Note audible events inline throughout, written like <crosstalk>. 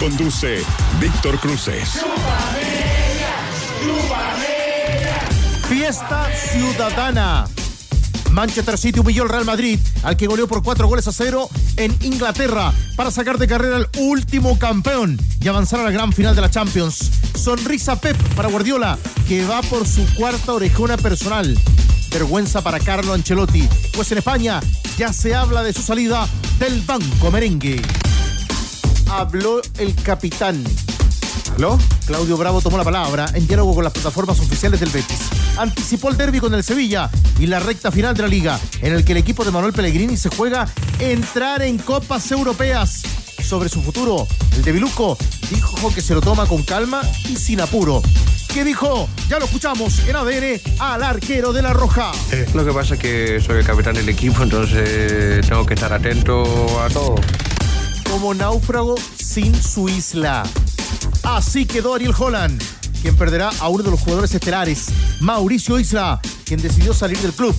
Conduce Víctor Cruces. Fiesta ciudadana. Manchester City humilló al Real Madrid, al que goleó por cuatro goles a cero en Inglaterra, para sacar de carrera al último campeón y avanzar a la gran final de la Champions. Sonrisa Pep para Guardiola, que va por su cuarta orejona personal. Vergüenza para Carlo Ancelotti, pues en España ya se habla de su salida del banco merengue. Habló el capitán ¿Aló? Claudio Bravo tomó la palabra en diálogo con las plataformas oficiales del Betis. Anticipó el derby con el Sevilla y la recta final de la liga, en el que el equipo de Manuel Pellegrini se juega entrar en copas europeas. Sobre su futuro, el de Biluco dijo que se lo toma con calma y sin apuro. ¿Qué dijo? Ya lo escuchamos en ADN al arquero de la Roja. Lo que pasa es que soy el capitán del equipo, entonces tengo que estar atento a todo. Como náufrago sin su isla. Así quedó Ariel Holland, quien perderá a uno de los jugadores estelares, Mauricio Isla, quien decidió salir del club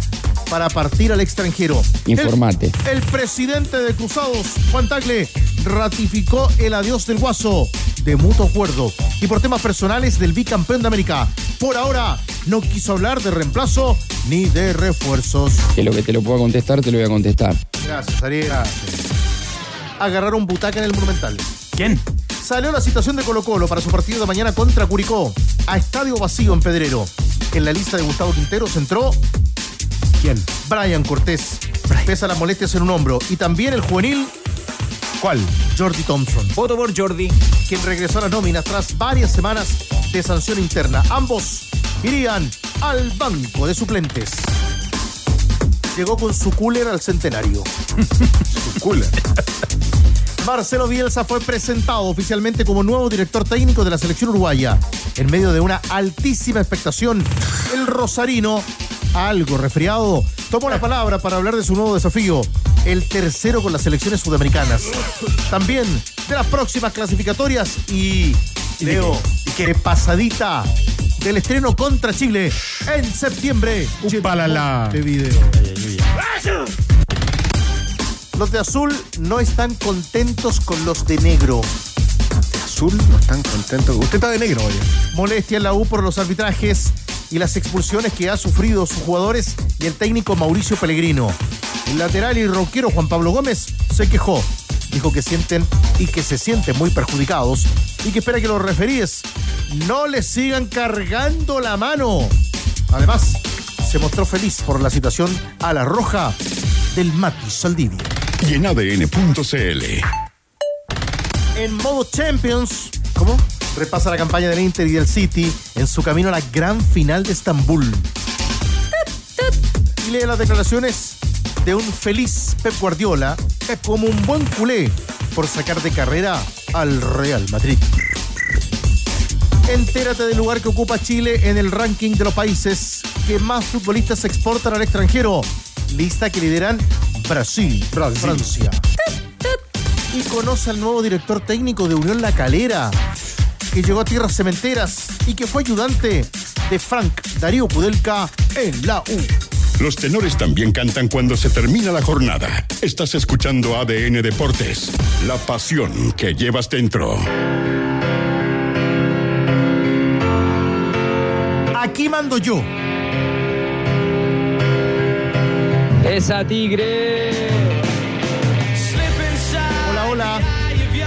para partir al extranjero. Informate. El, el presidente de Cruzados, Juan Tagle, ratificó el adiós del Guaso de mutuo acuerdo y por temas personales del bicampeón de América. Por ahora no quiso hablar de reemplazo ni de refuerzos. Que lo que te lo pueda contestar, te lo voy a contestar. Gracias, Ariel. Agarraron butaca en el Monumental. ¿Quién? Salió la citación de Colo Colo para su partido de mañana contra Curicó, a estadio vacío en Pedrero. En la lista de Gustavo Quinteros entró ¿Quién? Brian Cortés, pesa las molestias en un hombro, y también el juvenil ¿Cuál? Jordi Thompson, Voto por Jordi. quien regresó a las nóminas tras varias semanas de sanción interna. Ambos irían al banco de suplentes. Llegó con su cooler al centenario. <laughs> Su cooler. Marcelo Bielsa fue presentado oficialmente como nuevo director técnico de la selección uruguaya. En medio de una altísima expectación, el rosarino, algo resfriado, tomó la palabra para hablar de su nuevo desafío, el tercero con las selecciones sudamericanas. También de las próximas clasificatorias y, Leo, de pasadita del estreno contra Chile en septiembre. Upalala. De video. Los de azul no están contentos con los de negro. Azul, no están contentos. Usted está de negro, oye. Molestia en la U por los arbitrajes y las expulsiones que ha sufrido sus jugadores y el técnico Mauricio Pellegrino. El lateral y roquero Juan Pablo Gómez se quejó. Dijo que sienten y que se sienten muy perjudicados y que espera que los referíes no les sigan cargando la mano. Además, se mostró feliz por la situación a la roja del Mati Saldivia. Y en ADN.cl. en modo Champions. ¿Cómo? Repasa la campaña del Inter y del City en su camino a la gran final de Estambul. Y lee las declaraciones de un feliz Pep Guardiola como un buen culé por sacar de carrera al Real Madrid. Entérate del lugar que ocupa Chile en el ranking de los países que más futbolistas exportan al extranjero. Lista que lideran Brasil, Francia. Y conoce al nuevo director técnico de Unión La Calera, que llegó a tierras cementeras y que fue ayudante de Frank Darío Pudelka en la U. Los tenores también cantan cuando se termina la jornada. Estás escuchando ADN Deportes, la pasión que llevas dentro. Aquí mando yo. Esa tigre. Hola, hola.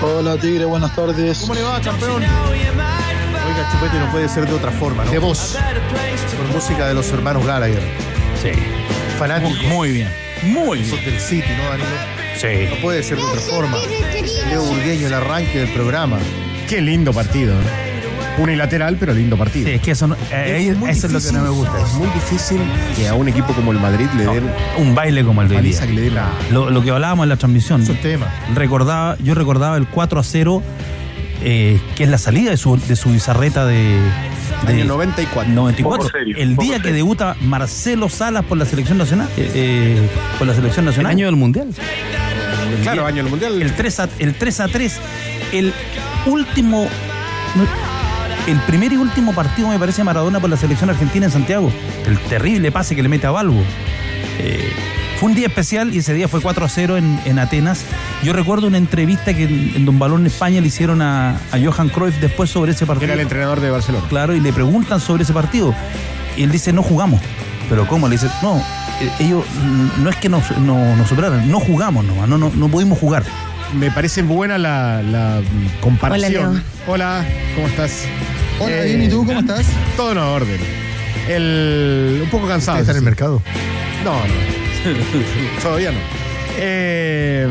Hola Tigre, buenas tardes. ¿Cómo le va, campeón? Oiga, Chupete no puede ser de otra forma, ¿no? De voz. Con música de los hermanos Gallagher. Sí. Fanáticos. Muy bien. Muy bien. Sos del City, ¿no, Danilo? Sí. No puede ser de otra forma. Leo Burgueño, el arranque del programa. Qué lindo partido. ¿eh? Unilateral, pero lindo partido. Sí, es que eso, no- eh, eso es lo que no me difícil. gusta. Es muy difícil que a un equipo como el Madrid le den Un baile como el de hoy paliza, que le den la. Lo, lo que hablábamos en la transmisión. Esos temas. Recordaba, yo recordaba el 4 a 0 eh, que es la salida de su, de su bizarreta de, de Año 94. 94. Poco serio, el poco día que serio. debuta Marcelo Salas por la selección nacional. eh, eh, por la selección nacional. El año del mundial. Claro, año del mundial. El 3 a, el 3 a 3. El último. El primer y último partido me parece Maradona por la selección argentina en Santiago. El terrible pase que le mete a Balbo. Eh, fue un día especial y ese día fue 4 a 0 en, en Atenas. Yo recuerdo una entrevista que en, en Don Balón España le hicieron a, a Johan Cruyff después sobre ese partido. era el entrenador de Barcelona. Claro, y le preguntan sobre ese partido. Y él dice, no jugamos. ¿Pero cómo? Le dice, no, eh, ellos mm, no es que nos, no, nos superaran, no jugamos nomás, no, no, no pudimos jugar. Me parece buena la, la, mm, comparación. Hola, Leo. Hola, ¿cómo estás? Hola, Eh, bien, ¿y tú cómo estás? Todo en orden. El, un poco cansado. ¿Está en el mercado? No, no. <laughs> Todavía no. Eh,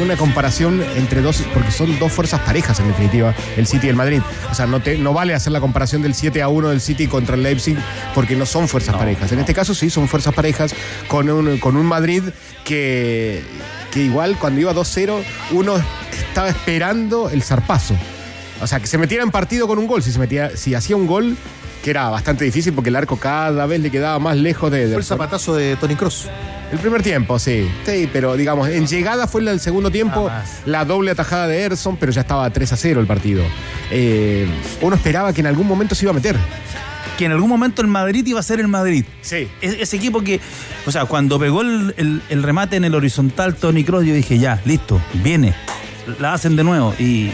una comparación entre dos, porque son dos fuerzas parejas en definitiva, el City y el Madrid. O sea, no, te, no vale hacer la comparación del 7 a 1 del City contra el Leipzig, porque no son fuerzas parejas. En este caso sí, son fuerzas parejas con un, con un Madrid que, que igual cuando iba 2-0, uno estaba esperando el zarpazo. O sea, que se metiera en partido con un gol. Si, se metía, si hacía un gol, que era bastante difícil porque el arco cada vez le quedaba más lejos de... de- Fue el zapatazo de Tony Cross. el primer tiempo, sí. Sí, pero digamos, en llegada fue del segundo tiempo, la doble atajada de Erson, pero ya estaba 3 a 0 el partido. Eh, uno esperaba que en algún momento se iba a meter. Que en algún momento el Madrid iba a ser el Madrid. Sí. Es- ese equipo que, o sea, cuando pegó el, el- el remate en el horizontal Tony Cross, yo dije, ya, listo, viene. La hacen de nuevo y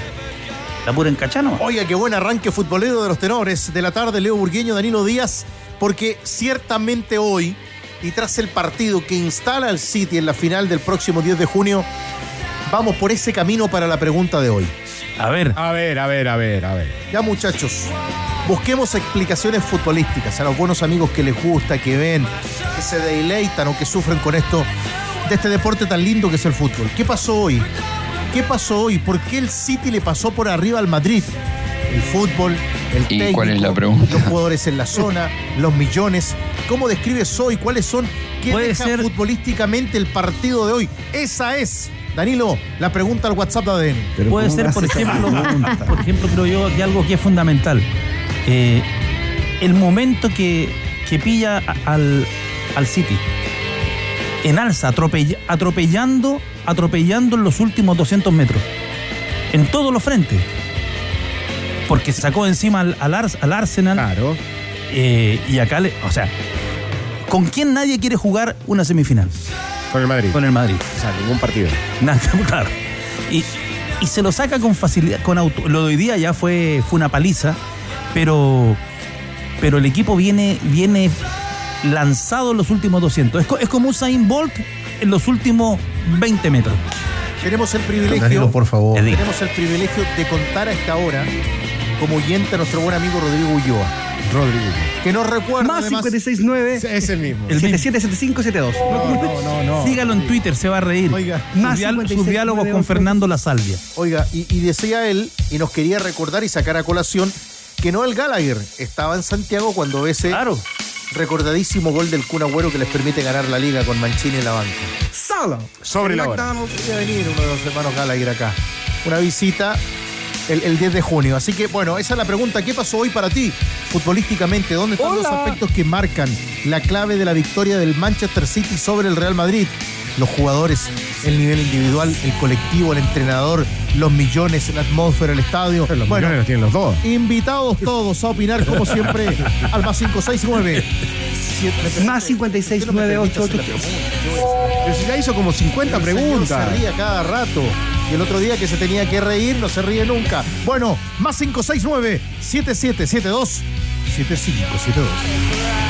la pura en cachano. Oiga, qué buen arranque futbolero de los tenores de la tarde, Leo Burgueño, Danilo Díaz, porque ciertamente hoy, y tras el partido que instala el City en la final del próximo 10 de junio, vamos por ese camino para la pregunta de hoy. A ver, A ver, a ver, a ver, a ver. Ya muchachos, busquemos explicaciones futbolísticas a los buenos amigos que les gusta, que ven, que se deleitan o que sufren con esto, de este deporte tan lindo que es el fútbol. ¿Qué pasó hoy? ¿Qué pasó hoy? ¿Por qué el City le pasó por arriba al Madrid? El fútbol, el ¿Y técnico, cuál es la pregunta? los jugadores en la zona, los millones. ¿Cómo describes hoy? ¿Cuáles son? ¿Qué Puede deja ser- futbolísticamente el partido de hoy? Esa es, Danilo, la pregunta al WhatsApp de ADN. puede ser, por ejemplo, <laughs> por ejemplo, creo yo que algo que es fundamental. Eh, el momento que, que pilla al, al City. En alza, atropell- atropellando, atropellando en los últimos 200 metros. En todos los frentes. Porque se sacó encima al, al, Ars- al Arsenal. Claro. eh, y acá, le, o sea, ¿con quién nadie quiere jugar una semifinal? Con el Madrid. Con el Madrid. O sea, ningún partido. <laughs> Nada, claro. Y, y se lo saca con facilidad, con auto. Lo de hoy día ya fue, fue una paliza, pero, pero el equipo viene, viene lanzado en los últimos 200. Es, co- es como Usain Bolt en los últimos 20 metros. Tenemos el privilegio. Danilo, por favor. Tenemos el privilegio de contar a esta hora como oyente a nuestro buen amigo Rodrigo Ulloa, Rodrigo. que nos recuerda Más además 569 Es el mismo. El mismo. 777572. No, no, no, no. Sígalo en Twitter, se va a reír. Oiga. sus, Más dial- 56, sus diálogos con 98. Fernando La Salvia. Oiga, y, y decía él, y nos quería recordar y sacar a colación, que Noel Gallagher estaba en Santiago cuando ese Claro. Recordadísimo gol del Kun Agüero que les permite ganar la liga con Mancini en la banca. Solo. Sobre la hora. Venir uno de los hermanos Gallagher acá. Una visita el, el 10 de junio. Así que, bueno, esa es la pregunta. ¿Qué pasó hoy para ti futbolísticamente? ¿Dónde están los aspectos que marcan la clave de la victoria del Manchester City sobre el Real Madrid? Los jugadores, el nivel individual, el colectivo, el entrenador, los millones, la atmósfera, el estadio. Los bueno, millones los tienen los dos. invitados todos a opinar, como siempre, al más 569. Más 56988. Pero si ya hizo como 50 El señor preguntas. Se ríe a cada rato. Y el otro día que se tenía que reír, no se ríe nunca. Bueno, más 569 7772 7572.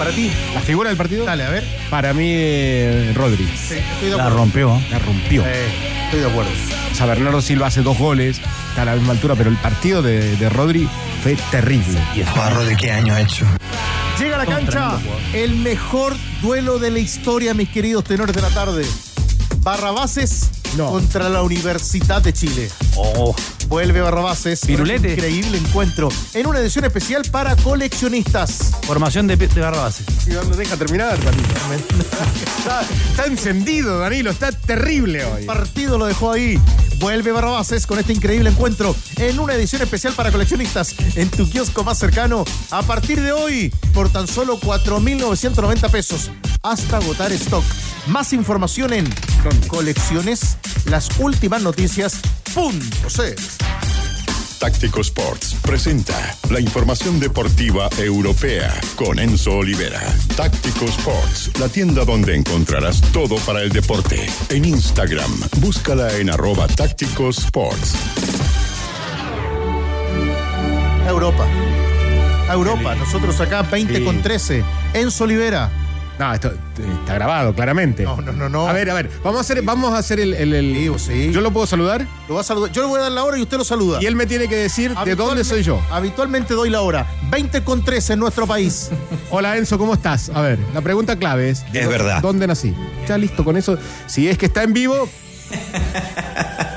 Para ti, La figura del partido. dale, a ver. Para mí, eh, Rodri. Sí, estoy de La acuerdo. rompió. ¿eh? La rompió. Eh, estoy de acuerdo. O sea, Bernardo Silva hace dos goles, está a la misma altura, pero el partido de, de Rodri fue terrible. ¿de qué año ha hecho? Llega a la cancha el mejor duelo de la historia, mis queridos tenores de la tarde. Barrabases No. contra la Universidad de Chile. Oh, Vuelve Barrabases. Pirulete. Un increíble encuentro en una edición especial para coleccionistas. formación de, de Barrabás. Si no lo deja terminar, <laughs> está está encendido, Danilo, está terrible hoy. El partido lo dejó ahí. Vuelve Barrabases con este increíble encuentro en una edición especial para coleccionistas en tu kiosco más cercano a partir de hoy por tan solo 4.990 pesos hasta agotar stock. Más información en colecciones, las últimas noticias. Punto C. Táctico Sports presenta la información deportiva europea con Enzo Olivera. Táctico Sports, la tienda donde encontrarás todo para el deporte. En Instagram, búscala en arroba Táctico Sports. Europa. Europa. Nosotros acá 20 Sí. con 13. Enzo Olivera. No, esto está grabado, claramente. No, no, no, no. A ver, a ver, vamos a hacer, vamos a hacer el. el- el- Sí, sí. ¿Yo lo puedo saludar? Lo va a saludar. Yo le voy a dar la hora y usted lo saluda. Y él me tiene que decir de dónde soy yo. Habitualmente doy la hora. 20 con 13 en nuestro país. <laughs> Hola Enzo, ¿cómo estás? A ver, la pregunta clave es. Es verdad. ¿Dónde nací? Ya listo con eso. Si es que está en vivo, <laughs>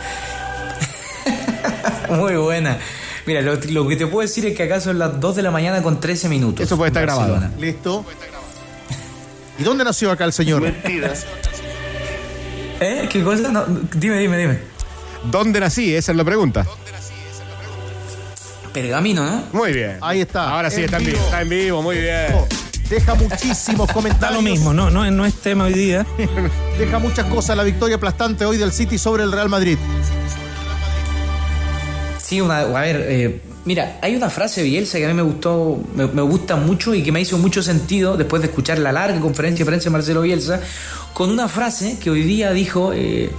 Muy buena. Mira, lo, lo que te puedo decir es que acá son las 2 de la mañana con 13 minutos. Eso puede estar en grabado. Barcelona. Listo. ¿Y dónde nació acá el señor? ¿Eh? ¿Qué cosa? No, dime, dime, dime. ¿dónde nací? Esa es la pregunta. Pergamino, ¿no? Muy bien. Ahí está. Ahora sí En está en vivo. vivo. Está en vivo, muy bien. Deja muchísimos <laughs> Da comentarios. lo mismo, no, no, no es tema hoy día. <laughs> Deja muchas cosas la victoria aplastante hoy del City sobre el Real Madrid. Sí, una, a ver, eh, mira, hay una frase de Bielsa que a mí me gustó, me, gusta mucho y que me hizo mucho sentido después de escuchar la larga conferencia de prensa de Marcelo Bielsa, con una frase que hoy día dijo eh,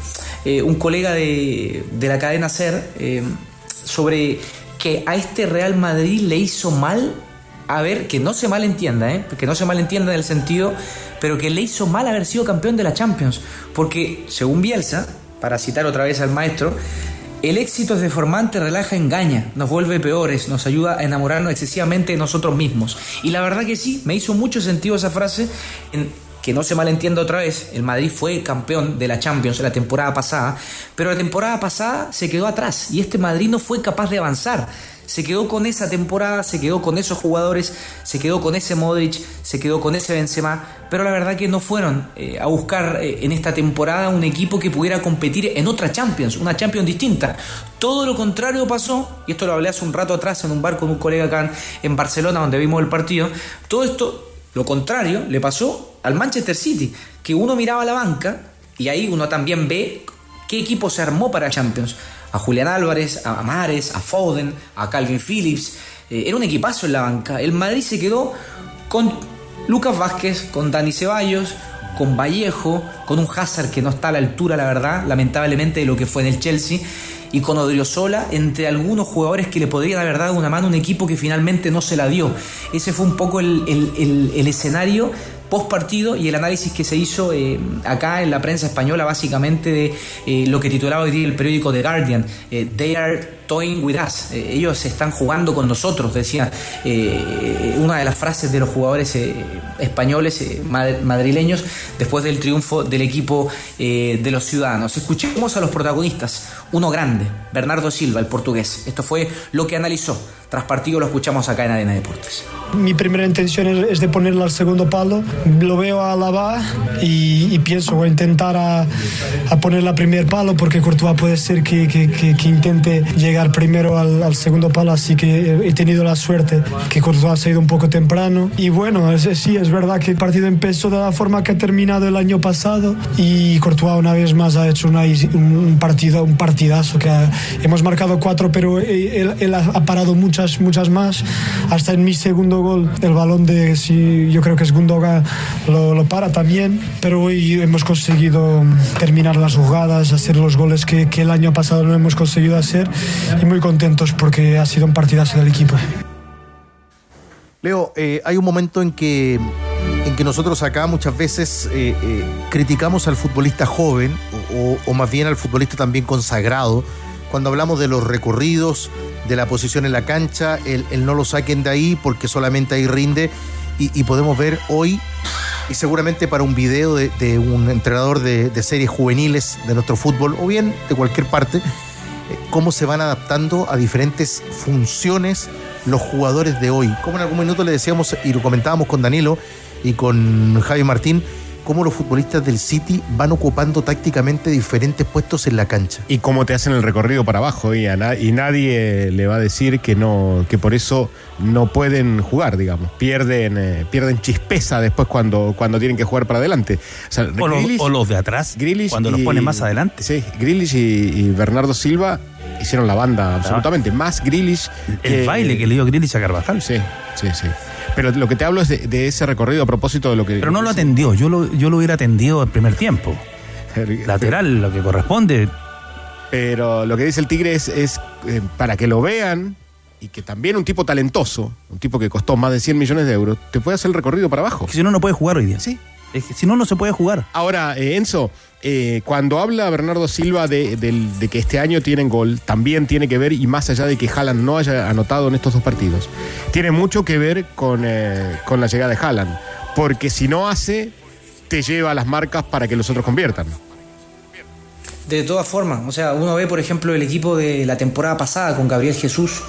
eh, un colega de, de la cadena SER eh, sobre que a este Real Madrid le hizo mal, a ver, que no se malentienda, que no se malentienda en el sentido, pero que le hizo mal haber sido campeón de la Champions, porque según Bielsa, para citar otra vez al maestro, el éxito es deformante, relaja, engaña, nos vuelve peores, nos ayuda a enamorarnos excesivamente de nosotros mismos. Y la verdad que sí, me hizo mucho sentido esa frase, en- que no se malentienda otra vez, el Madrid fue campeón de la Champions la temporada pasada, pero la temporada pasada se quedó atrás y este Madrid no fue capaz de avanzar. Se quedó con esa temporada, se quedó con esos jugadores, se quedó con ese Modric, se quedó con ese Benzema, pero la verdad que no fueron eh, a buscar eh, en esta temporada un equipo que pudiera competir en otra Champions, una Champions distinta. Todo lo contrario pasó, y esto lo hablé hace un rato atrás en un bar con un colega acá en- en Barcelona donde vimos el partido, todo esto, lo contrario, le pasó al Manchester City, que uno miraba la banca y ahí uno también ve qué equipo se armó para Champions. A Julián Álvarez, a Mares, a Foden, a Calvin Phillips. Eh, era un equipazo en la banca. El Madrid se quedó con Lucas Vázquez, con Dani Ceballos, con Vallejo, con un Hazard que no está a la altura, la verdad, lamentablemente, de lo que fue en el Chelsea, y con Odriozola, entre algunos jugadores que le podrían haber dado una mano a un equipo que finalmente no se la dio. Ese fue un poco el, escenario post partido y el análisis que se hizo eh, acá en la prensa española, básicamente de eh, lo que titulaba hoy día el periódico The Guardian: eh, They are toying with us. Eh, ellos están jugando con nosotros, decía eh, una de las frases de los jugadores eh, españoles, mad- madrileños, después del triunfo del equipo de los ciudadanos. Escuchemos a los protagonistas. Uno grande, Bernardo Silva, el portugués. Esto fue lo que analizó. Tras partido lo escuchamos acá en Arena Deportes. Mi primera intención es, de ponerle al segundo palo. Lo veo a Alaba y, y pienso voy a intentar a, a ponerle al primer palo porque Courtois puede ser que, que- que- que intente llegar primero al, al segundo palo. Así que he tenido la suerte que Courtois se ha ido un poco temprano. Y bueno, es- sí, es verdad que el partido empezó de la forma que ha terminado el año pasado y Courtois una vez más ha hecho una- un, partido, un partidazo que ha- hemos marcado cuatro, pero él, él ha parado muchas, muchas más. Hasta en mi segundo gol, el balón de, sí, yo creo que es Gundogan, lo, lo para también. Pero hoy hemos conseguido terminar las jugadas, hacer los goles que, que el año pasado no hemos conseguido hacer. Y muy contentos porque ha sido un partidazo del equipo. Leo, eh, hay un momento en que, en que nosotros acá muchas veces eh, eh, criticamos al futbolista joven o- o más bien al futbolista también consagrado cuando hablamos de los recorridos, de la posición en la cancha, el, no lo saquen de ahí porque solamente ahí rinde y, podemos ver hoy y seguramente para un video de, un entrenador de, de series juveniles de nuestro fútbol o bien de cualquier parte, eh, cómo se van adaptando a diferentes funciones los jugadores de hoy. Como en algún minuto le decíamos y lo comentábamos con Danilo y con Javi Martín, cómo los futbolistas del City van ocupando tácticamente diferentes puestos en la cancha. Y cómo te hacen el recorrido para abajo y, a na- y nadie le va a decir que no, que por eso no pueden jugar, digamos. Pierden, eh, pierden chispeza después cuando, cuando tienen que jugar para adelante. O, sea, O los, Grealish- o los de atrás, Grealish cuando los ponen más adelante. Sí, Grealish y, y Bernardo Silva hicieron la banda absolutamente. Más Grealish. El baile que le dio Grealish a Carvajal. Sí, sí, sí. Pero lo que te hablo es de, de ese recorrido a propósito de lo que. Pero no lo atendió, yo lo, yo lo hubiera atendido al primer tiempo. Lateral, lo que corresponde. Pero lo que dice el Tigre es, es, eh, para que lo vean y que también un tipo talentoso, un tipo que costó más de 100 millones de euros, te puede hacer el recorrido para abajo. Que si no, no puede jugar hoy día. Sí. Es que si no, no se puede jugar. Ahora, eh, Enzo, eh, cuando habla Bernardo Silva de que este año tienen gol, también tiene que ver, y más allá de que Haaland no haya anotado en estos dos partidos, tiene mucho que ver con, eh, con la llegada de Haaland. Porque si no hace, te lleva a las marcas para que los otros conviertan. De todas formas, o sea, uno ve, por ejemplo, el equipo de la temporada pasada con Gabriel Jesús.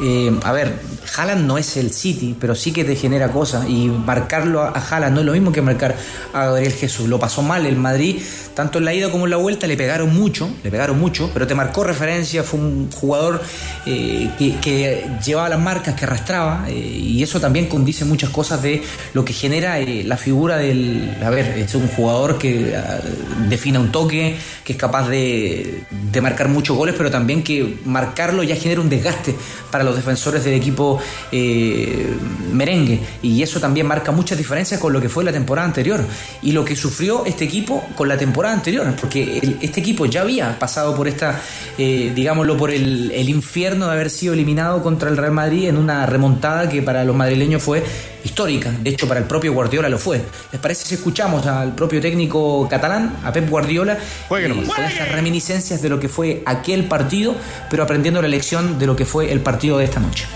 Eh, a ver, Haaland no es el City, pero sí que te genera cosas. Y marcarlo a a no es lo mismo que marcar a Gabriel Jesús. Lo pasó mal el Madrid, tanto en la ida como en la vuelta, le pegaron mucho, le pegaron mucho, pero te marcó referencia, fue un jugador eh, que, llevaba las marcas, que arrastraba, eh, y eso también condice muchas cosas de lo que genera la figura del. A ver, es un jugador que ah, define un toque, que es capaz de, de marcar muchos goles, pero también que marcarlo ya genera un desgaste para los defensores del equipo eh, merengue. Y eso también marca muchas diferencias con lo que fue la temporada anterior y lo que sufrió este equipo con la temporada anterior, porque este equipo ya había pasado por esta, eh, digámoslo, por el, el infierno de haber sido eliminado contra el Real Madrid en una remontada que para los madrileños fue histórica. De hecho, para el propio Guardiola lo fue. ¿Les parece si escuchamos al propio técnico catalán, a Pep Guardiola, con estas reminiscencias de lo que fue aquel partido, pero aprendiendo la lección de lo que fue el partido de esta noche?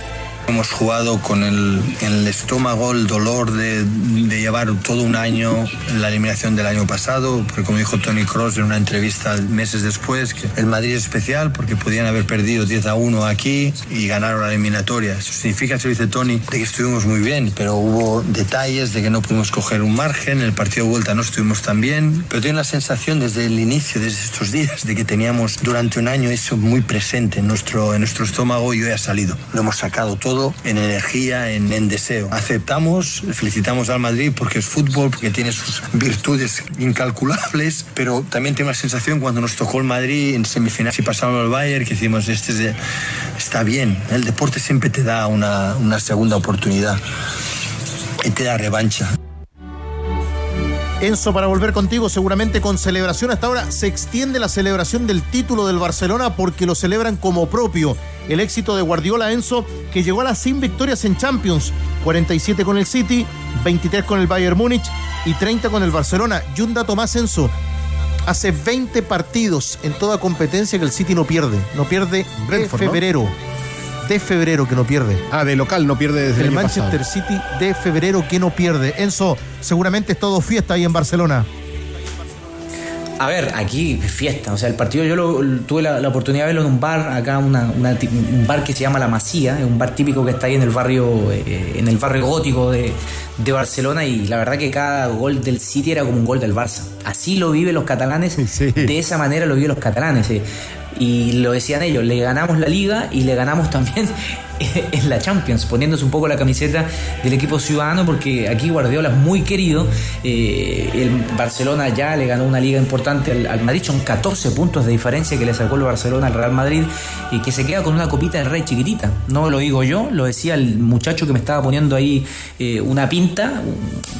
Hemos jugado con el, el estómago, el dolor de, de llevar todo un año en la eliminación del año pasado, porque como dijo Tony Cross en una entrevista meses después, que el Madrid es especial porque podían haber perdido 10 a 1 aquí y ganaron la eliminatoria. Eso significa, se dice Tony, de que estuvimos muy bien, pero hubo detalles de que no pudimos coger un margen, el partido de vuelta no estuvimos tan bien, pero tengo la sensación desde el inicio, desde estos días, de que teníamos durante un año eso muy presente en nuestro, en nuestro estómago y hoy ha salido. Lo hemos sacado todo en energía, en, en deseo. Aceptamos, felicitamos al Madrid porque es fútbol, porque tiene sus virtudes incalculables, pero también tengo la sensación cuando nos tocó el Madrid en semifinal y pasamos al Bayern que decimos, este es de- está bien, el deporte siempre te da una, una segunda oportunidad y te da revancha. Enzo, para volver contigo, seguramente con celebración. Hasta ahora se extiende la celebración del título del Barcelona porque lo celebran como propio. El éxito de Guardiola Enzo, que llegó a las 100 victorias en Champions: 47 con el City, 23 con el Bayern Múnich y 30 con el Barcelona. Y un dato más, Enzo. Hace 20 partidos en toda competencia que el City no pierde. No pierde de ¿no? De febrero que no pierde. Ah, de local no pierde desde el, El año Manchester pasado. City de febrero que no pierde. Enzo, seguramente es todo fiesta ahí en Barcelona. A ver, aquí fiesta, o sea, el partido yo lo, lo- tuve la, la oportunidad de verlo en un bar, acá una- una ti- un bar que se llama La Masía, es un bar típico que está ahí en el barrio, eh, en el barrio gótico de, de Barcelona y la verdad que cada gol del City era como un gol del Barça. Así lo viven los catalanes, <laughs> de esa manera lo viven los catalanes. eh. Y lo decían ellos, le ganamos la liga y le ganamos también <laughs> en la Champions, poniéndose un poco la camiseta del equipo ciudadano, porque aquí Guardiola es muy querido. eh, el Barcelona ya le ganó una liga importante al, Madrid, son 14 puntos de diferencia que le sacó el Barcelona al Real Madrid y que se queda con una copita del Rey chiquitita. No lo digo yo, lo decía el muchacho que me estaba poniendo ahí eh, una pinta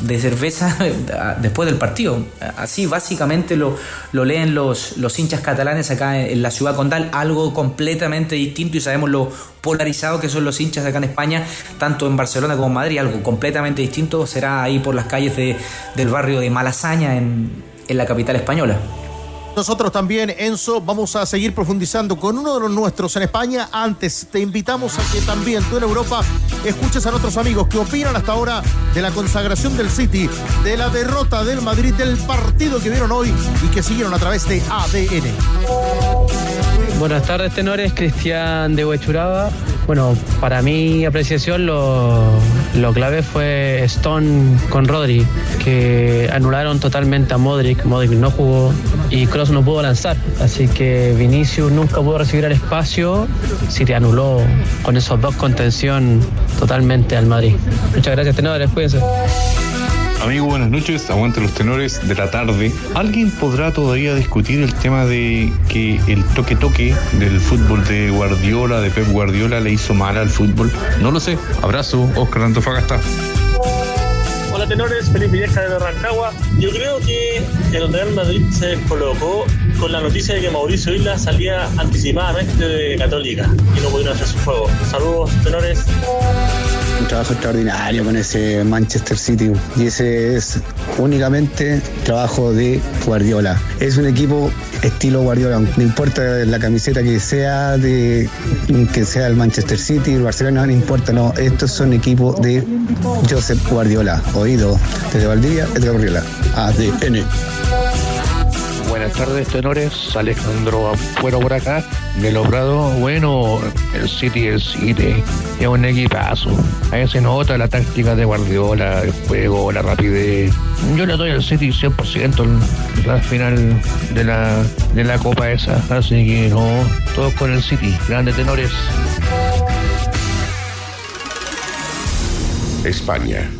de cerveza <laughs> después del partido. Así básicamente lo, lo leen los, los hinchas catalanes acá en la ciudad condal, algo completamente distinto y sabemos lo polarizado que son los hinchas acá en España, tanto en Barcelona como en Madrid, algo completamente distinto será ahí por las calles de- del barrio de Malasaña en, en la capital española. Nosotros también, Enzo, vamos a seguir profundizando con uno de los nuestros en España. Antes, te invitamos a que también tú en Europa escuches a nuestros amigos que opinan hasta ahora de la consagración del City, de la derrota del Madrid, del partido que vieron hoy y que siguieron a través de ADN. Buenas tardes, tenores. Cristian de Huechuraba. Bueno, para mi apreciación lo, lo clave fue Stone con Rodri, que anularon totalmente a Modric. Modric no jugó y Cross no pudo lanzar. Así que Vinicius nunca pudo recibir el espacio. Si te anuló con esos dos contención totalmente al Madrid. Muchas gracias, tenedores. Cuídense. Amigo, buenas noches. Aguante los tenores de la tarde. ¿Alguien podrá todavía discutir el tema de que el toque-toque del fútbol de Guardiola, de Pep Guardiola, le hizo mal al fútbol? No lo sé. Abrazo, Oscar Antofagasta. Hola tenores, Felipe Vieja de Rancagua. Yo creo que el Real Madrid se colocó con la noticia de que Mauricio Isla salía anticipadamente de Católica y no pudieron hacer su juego. Saludos, tenores. Un trabajo extraordinario con ese Manchester City y ese es únicamente trabajo de Guardiola. Es un equipo estilo Guardiola, no importa la camiseta que sea de que sea el Manchester City, el Barcelona, no importa, no, estos son equipos de Josep Guardiola. Oído desde Valdivia, Edgar Guardiola, ADN. Buenas tardes, tenores. Alejandro Afuero por acá. De logrado, bueno, el City, el City. Es un equipazo. Ahí se nota la táctica de Guardiola, el juego, la rapidez. Yo le doy al City 100% en la final de la, de la Copa esa. Así que no, todos con el City. Grandes tenores. España.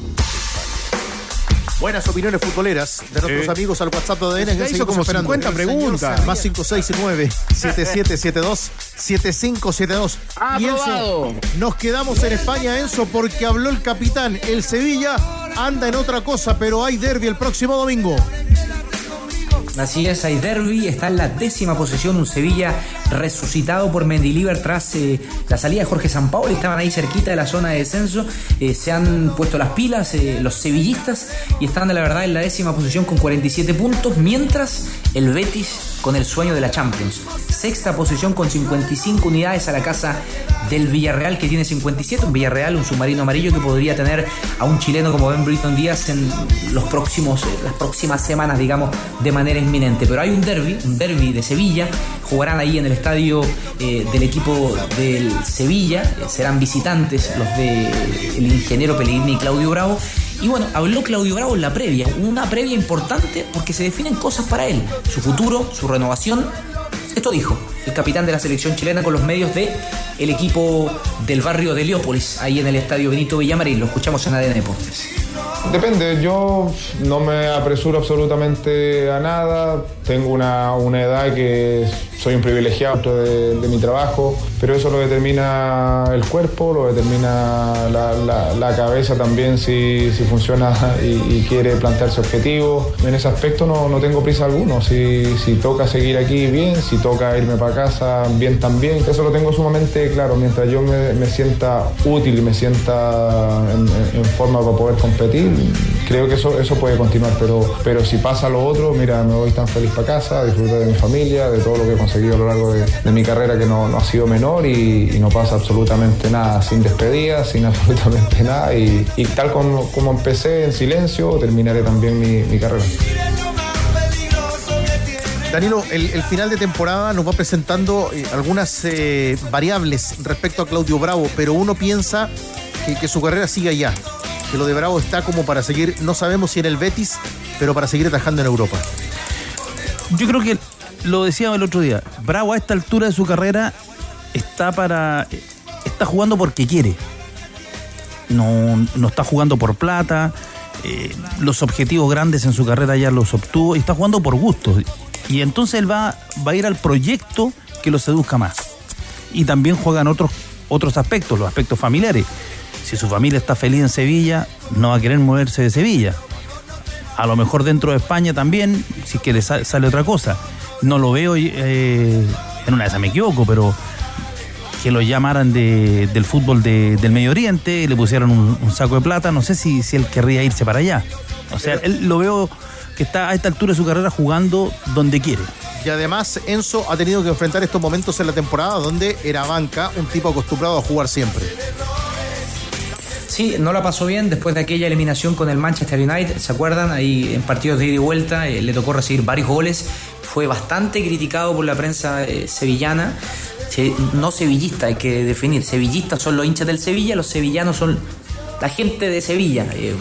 Buenas opiniones futboleras de nuestros Eh. amigos al WhatsApp de ADN. Ya hizo seguimos como esperando. 50 El señor preguntas. Más 569-7772-7572. Y Enzo, nos quedamos en España, Enzo, porque habló el capitán. El Sevilla anda en otra cosa, pero hay derby el próximo domingo. Así es, hay derby, está en la décima posición, un Sevilla resucitado por Mendilibar tras eh, la salida de Jorge Sampaoli, estaban ahí cerquita de la zona de descenso, eh, se han puesto las pilas eh, los sevillistas y están de la verdad en la décima posición con 47 puntos, mientras el Betis con el sueño de la Champions, sexta posición con 55 unidades a la casa del Villarreal que tiene 57, un Villarreal, un submarino amarillo que podría tener a un chileno como Ben Britton Díaz en los próximos, eh, las próximas semanas, digamos, de manera inminente. Pero hay un derby, un derby de Sevilla, jugarán ahí en el estadio eh, del equipo del Sevilla, eh, serán visitantes los de el ingeniero Pellegrini y Claudio Bravo. Y bueno, habló Claudio Bravo en la previa, una previa importante porque se definen cosas para él, su futuro, su renovación. Esto dijo el capitán de la selección chilena con los medios de el equipo del barrio de Heliópolis, ahí en el estadio Benito Villamarín. Lo escuchamos en ADN Deportes. Depende, yo no me apresuro absolutamente a nada, tengo una, una edad que soy un privilegiado de, mi trabajo, pero eso lo determina el cuerpo, lo determina la, cabeza también si, si funciona y, y quiere plantearse objetivos. En ese aspecto no, no tengo prisa alguno, si, si toca seguir aquí bien, si toca irme para casa bien también, eso lo tengo sumamente claro, mientras yo me, me sienta útil me sienta en, en- en forma para poder competir, creo que eso, eso puede continuar, pero, pero si pasa lo otro, mira, me voy tan feliz para casa, disfrutar de mi familia, de todo lo que he conseguido a lo largo de, mi carrera que no, no ha sido menor y, no pasa absolutamente nada, sin despedida, sin <laughs> absolutamente nada y, tal como, como empecé en silencio, terminaré también mi, carrera. Danilo, el, el final de temporada nos va presentando eh, algunas eh, variables respecto a Claudio Bravo, pero uno piensa que, que su carrera sigue allá, que lo de Bravo está como para seguir, no sabemos si en el Betis, pero para seguir atajando en Europa. Yo creo que lo decía el otro día. Bravo a esta altura de su carrera está para. está jugando porque quiere. No, no está jugando por plata. eh, los objetivos grandes en su carrera ya los obtuvo y está jugando por gusto. Y entonces él va, va a ir al proyecto que lo seduzca más. Y también juegan otros, otros aspectos, los aspectos familiares. Si su familia está feliz en Sevilla, no va a querer moverse de Sevilla. A lo mejor dentro de España también, si es que le sa- sale otra cosa. No lo veo, eh, en una de esas me equivoco, pero que lo llamaran de- del fútbol de- del Medio Oriente, le pusieron un, un saco de plata, no sé si, si él querría irse para allá. O sea, él lo veo que está a esta altura de su carrera jugando donde quiere. Y además Enzo ha tenido que enfrentar estos momentos en la temporada donde era banca, un tipo acostumbrado a jugar siempre. No la pasó bien después de aquella eliminación con el Manchester United, ¿se acuerdan? Ahí en partidos de ida y vuelta eh, le tocó recibir varios goles, fue bastante criticado por la prensa eh, sevillana, se- no sevillista, hay que definir. Sevillistas son los hinchas del Sevilla, los sevillanos son la gente de Sevilla, eh,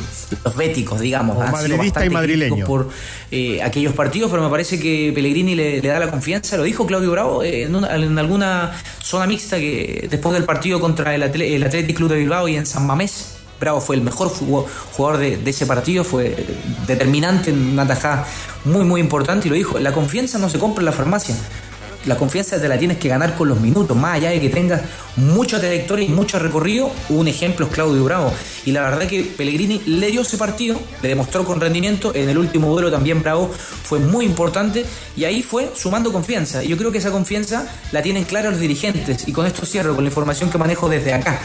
los béticos, digamos. O han sido madridista y madrileño. por eh, aquellos partidos, pero me parece que Pellegrini le, le da la confianza, lo dijo Claudio Bravo eh, en, una- en alguna zona mixta que después del partido contra el, Atle- el Athletic Club de Bilbao y en San Mamés. Bravo fue el mejor jugador de, de ese partido, fue determinante en una tajada muy, muy importante y lo dijo, la confianza no se compra en la farmacia, la confianza te la tienes que ganar con los minutos, más allá de que tengas mucha trayectoria y mucho recorrido. Un ejemplo es Claudio Bravo. Y la verdad que Pellegrini le dio ese partido, le demostró con rendimiento. En el último duelo también Bravo fue muy importante y ahí fue sumando confianza. Y yo creo que esa confianza la tienen clara los dirigentes. Y con esto cierro con la información que manejo desde acá.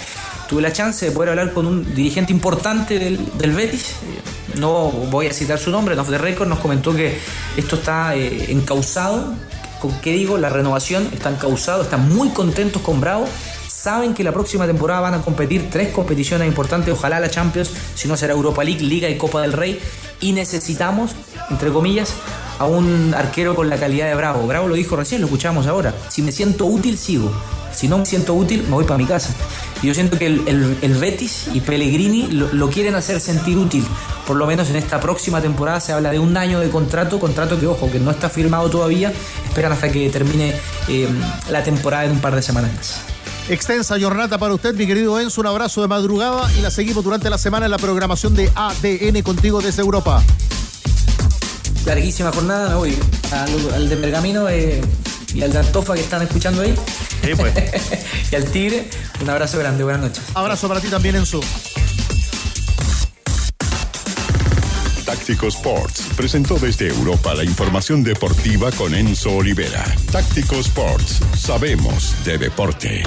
Tuve la chance de poder hablar con un dirigente importante del, del Betis. Eh, No voy a citar su nombre, Off the Record nos comentó que esto está eh, encausado ¿Con qué digo? La renovación, están causados, están muy contentos con Bravo. Saben que la próxima temporada van a competir tres competiciones importantes, ojalá la Champions, si no será Europa League, Liga y Copa del Rey. Y necesitamos, entre comillas, a un arquero con la calidad de Bravo. Bravo lo dijo recién, lo escuchamos ahora. Si me siento útil, sigo. Si no me siento útil, me voy para mi casa. Y yo siento que el, el- el Betis y Pellegrini lo, lo quieren hacer sentir útil. Por lo menos en esta próxima temporada se habla de un año de contrato, contrato que, ojo, que no está firmado todavía. Esperan hasta que termine eh, la temporada en un par de semanas más. Extensa jornada para usted, mi querido Enzo. Un abrazo de madrugada y la seguimos durante la semana en la programación de ADN contigo desde Europa. Larguísima jornada, me voy al, al de Pergamino eh, y al de Antofa que están escuchando ahí. <laughs> y al Tigre, un abrazo grande, buenas noches. Abrazo para ti también, Enzo. Táctico Sports presentó desde Europa la información deportiva con Enzo Olivera. Táctico Sports, sabemos de deporte.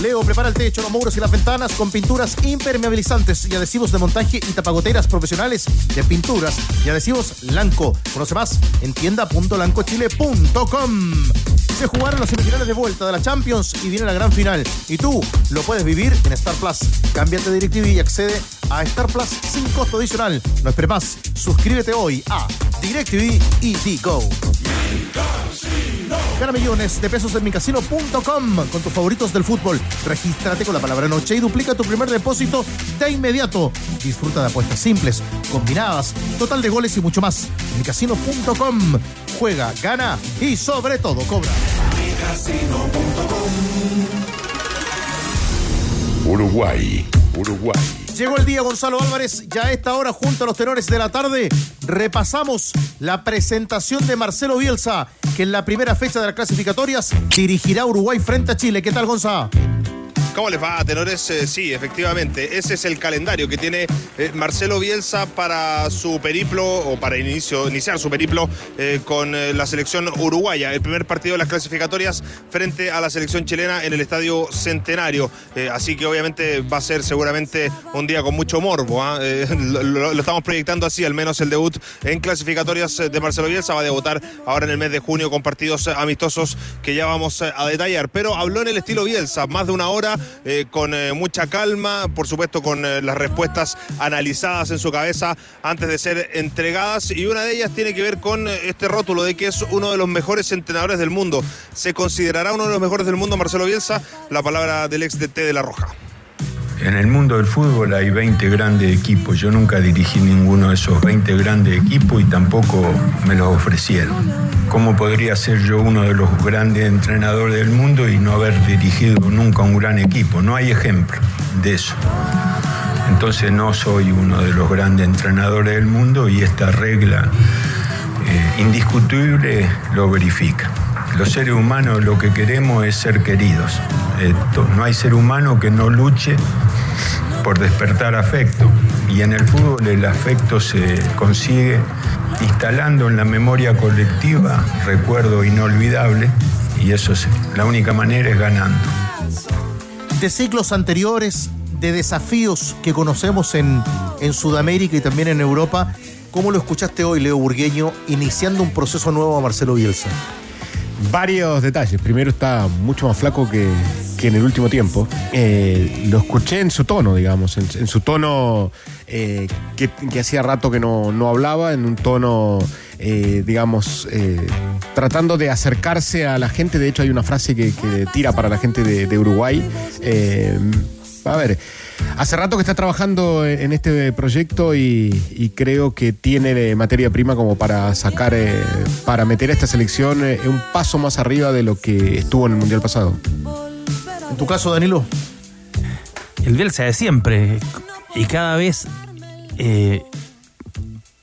Leo prepara el techo, los muros y las ventanas con pinturas impermeabilizantes y adhesivos de montaje y tapagoteras profesionales de pinturas y adhesivos Lanco. Conoce más en tienda.lancochile.com. Se jugaron las semifinales de vuelta de la Champions y viene la gran final. Y tú lo puedes vivir en Star Plus. Cámbiate de DirecTV y accede a Star Plus sin costo adicional. No esperes más. Suscríbete hoy a DirecTV y Digo. Gana millones de pesos en micasino.com con tus favoritos del fútbol. Regístrate con la palabra noche y duplica tu primer depósito de inmediato. Disfruta de apuestas simples, combinadas, total de goles y mucho más. Micasino.com. Juega, gana y sobre todo cobra. Uruguay, Uruguay. Llegó el día, Gonzalo Álvarez. Ya a esta hora, junto a los tenores de la tarde, repasamos la presentación de Marcelo Bielsa, que en la primera fecha de las clasificatorias dirigirá Uruguay frente a Chile. ¿Qué tal, Gonzalo? ¿Cómo les va, tenores? Eh, sí, efectivamente, ese es el calendario que tiene eh, Marcelo Bielsa para su periplo o para inicio, iniciar su periplo eh, con la selección uruguaya. El primer partido de las clasificatorias frente a la selección chilena en el Estadio Centenario. Así que obviamente va a ser seguramente un día con mucho morbo. ¿ah? <laughs> Lo, lo- estamos proyectando así, al menos el debut en clasificatorias de Marcelo Bielsa va a debutar ahora en el mes de junio con partidos amistosos que ya vamos a detallar. Pero habló en el estilo Bielsa, más de una hora, eh, con eh, mucha calma, por supuesto con eh, las respuestas analizadas en su cabeza antes de ser entregadas. Y una de ellas tiene que ver con este rótulo de que es uno de los mejores entrenadores del mundo. ¿Se considerará uno de los mejores del mundo Marcelo Bielsa? La palabra del ex DT de La Roja. En el mundo del fútbol hay 20 grandes equipos. Yo nunca dirigí ninguno de esos 20 grandes equipos y tampoco me los ofrecieron. ¿Cómo podría ser yo uno de los grandes entrenadores del mundo y no haber dirigido nunca un gran equipo? No hay ejemplo de eso. Entonces no soy uno de los grandes entrenadores del mundo y esta regla eh, indiscutible lo verifica. Los seres humanos lo que queremos es ser queridos. Eh, no hay ser humano que no luche por despertar afecto. Y en el fútbol el afecto se consigue instalando en la memoria colectiva recuerdo inolvidable y eso es, la única manera es ganando. de ciclos anteriores, de desafíos que conocemos en, en Sudamérica y también en Europa. ¿Cómo lo escuchaste hoy, Leo Burgueño, iniciando un proceso nuevo a Marcelo Bielsa? Varios detalles. Primero está mucho más flaco que, que en el último tiempo. Eh, lo escuché en su tono, digamos, en, su tono eh, que, hacía rato que no, no hablaba, en un tono eh, digamos, tratando de acercarse a la gente. De hecho, hay una frase que, tira para la gente de, de Uruguay. A ver, hace rato que está trabajando en este proyecto y, y creo que tiene materia prima como para sacar, para meter a esta selección un paso más arriba de lo que estuvo en el Mundial pasado. En tu caso, Danilo. El Bielsa de siempre y cada vez eh,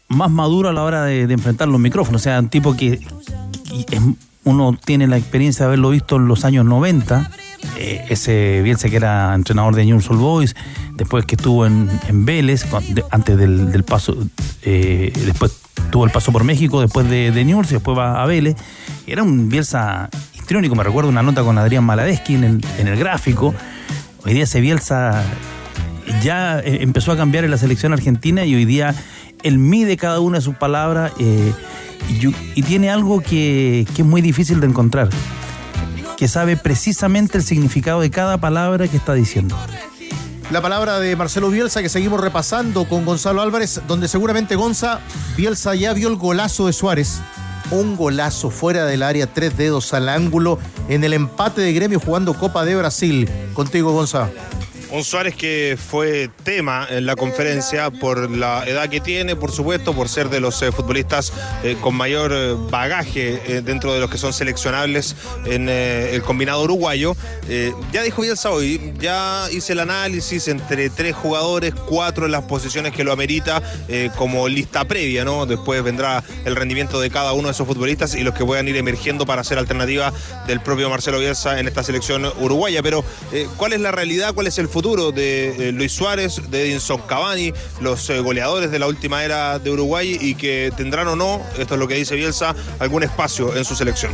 más maduro a la hora de, enfrentar los micrófonos. O sea, un tipo que, es- uno tiene la experiencia de haberlo visto en los años 90. eh, ese Bielsa que era entrenador de Newell's Old Boys, después que estuvo en, en Vélez, antes del, paso, eh, después tuvo el paso por México, después de, de y después va a Vélez. Era un Bielsa me recuerdo una nota con Adrián Maladeschi en el, gráfico. Hoy día ese Bielsa ya eh, empezó a cambiar en la selección argentina y hoy día él mide cada una de sus palabras eh, y tiene algo que, que es muy difícil de encontrar, que sabe precisamente el significado de cada palabra que está diciendo. La palabra de Marcelo Bielsa que seguimos repasando con Gonzalo Álvarez, donde seguramente Gonza, Bielsa ya vio el golazo de Suárez. Un golazo fuera del área, tres dedos al ángulo, en el empate de gremio jugando Copa de Brasil. Contigo, Gonza. Un Suárez que fue tema en la conferencia por la edad que tiene, por supuesto, por ser de los eh, futbolistas eh, con mayor eh, bagaje dentro de los que son seleccionables en el combinado uruguayo. Ya dijo Bielsa hoy, ya hice el análisis entre tres jugadores, cuatro en las posiciones que lo amerita como lista previa, ¿no? Después vendrá el rendimiento de cada uno de esos futbolistas y los que puedan ir emergiendo para ser alternativa del propio Marcelo Bielsa en esta selección uruguaya. Pero, ¿cuál es la realidad? ¿Cuál es el futuro de eh, Luis Suárez, de Edinson Cavani, los eh, goleadores de la última era de Uruguay y que tendrán o no, esto es lo que dice Bielsa, algún espacio en su selección?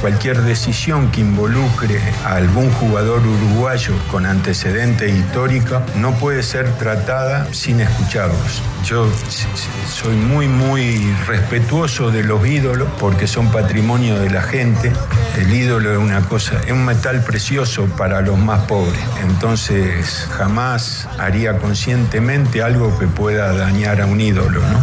Cualquier decisión que involucre a algún jugador uruguayo con antecedente histórico no puede ser tratada sin escucharlos. Yo soy muy, muy respetuoso de los ídolos porque son patrimonio de la gente. El ídolo es una cosa, es un metal precioso para los más pobres. Entonces jamás haría conscientemente algo que pueda dañar a un ídolo, ¿no?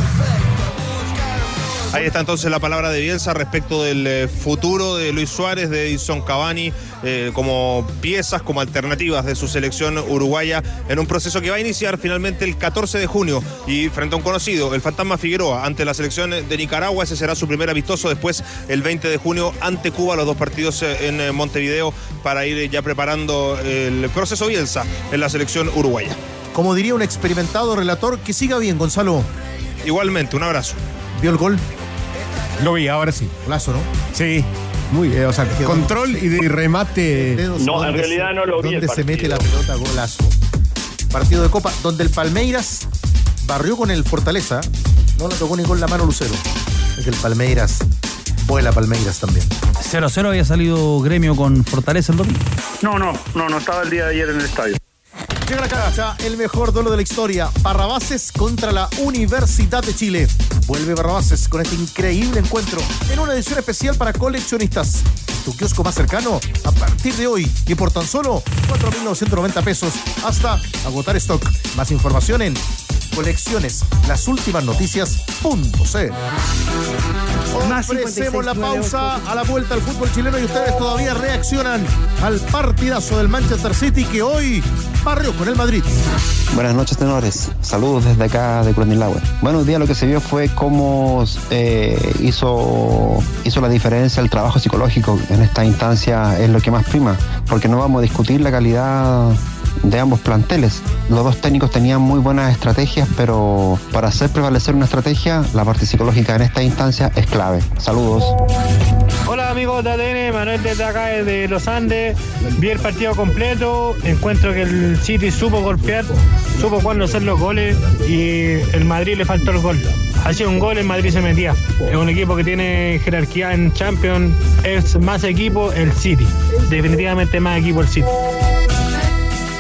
Ahí está entonces la palabra de Bielsa respecto del eh, futuro de Luis Suárez, de Edison Cavani, eh, como piezas, como alternativas de su selección uruguaya en un proceso que va a iniciar finalmente el 14 de junio y frente a un conocido, el Fantasma Figueroa, ante la selección de Nicaragua. Ese será su primer amistoso. Después, el 20 de junio, ante Cuba, los dos partidos eh, en Montevideo para ir ya preparando el proceso Bielsa en la selección uruguaya. Como diría un experimentado relator, que siga bien, Gonzalo. Igualmente, un abrazo. ¿Vio el gol? Lo vi, ahora sí. Golazo, ¿no? Sí. Muy, eh, o sea, control y de remate. Dedos No, en realidad se- no lo vi Donde se mete la pelota, golazo. Partido de Copa, donde el Palmeiras barrió con el Fortaleza. No le tocó ni con la mano Lucero. Es que el Palmeiras vuela Palmeiras también. 0-0 había salido gremio con Fortaleza el domingo. No, no, no, no estaba el día de ayer en el estadio. Llega la cancha, el mejor duelo de la historia. Barrabases contra la Universidad de Chile. Vuelve Barrabases con este increíble encuentro en una edición especial para coleccionistas. Tu kiosco más cercano a partir de hoy y por tan solo 4.990 pesos hasta agotar stock. Más información en colecciones, las últimas noticias.c. Más Ofrecemos la 56, pausa a la vuelta al fútbol chileno y ustedes todavía reaccionan al partidazo del Manchester City que hoy barrió con el Madrid. Buenas noches, tenores. Saludos desde acá de Curanilagüe. Bueno, hoy día lo que se vio fue cómo eh, hizo, hizo la diferencia el trabajo psicológico en esta instancia, es lo que más prima, porque no vamos a discutir la calidad de ambos planteles. Los dos técnicos tenían muy buenas estrategias, pero para hacer prevalecer una estrategia, la parte psicológica en esta instancia es clave. Saludos. Hola amigos de ADN, Manuel desde acá de Los Andes. Vi el partido completo, encuentro que el City supo golpear, supo cuándo hacer los goles y el Madrid le faltó el gol. Hacía un gol, el Madrid se metía. Es un equipo que tiene jerarquía en Champions, es más equipo el City. Definitivamente más equipo el City.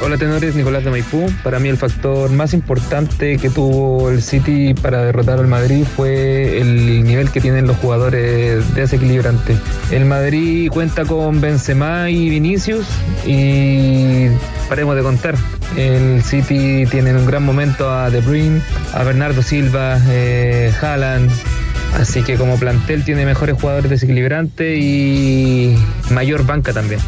Hola tenores, Nicolás de Maipú. Para mí el factor más importante que tuvo el City para derrotar al Madrid fue el nivel que tienen los jugadores desequilibrantes. El Madrid cuenta con Benzema y Vinicius y paremos de contar. El City tiene en un gran momento a De Bruyne, a Bernardo Silva, eh, Haaland, Así que como plantel tiene mejores jugadores desequilibrantes y mayor banca también.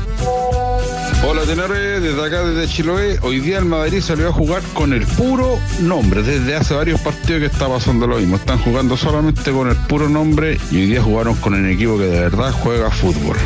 Hola tenores, desde acá desde Chiloé, hoy día el Madrid salió a jugar con el puro nombre, desde hace varios partidos que está pasando lo mismo, están jugando solamente con el puro nombre y hoy día jugaron con el equipo que de verdad juega fútbol.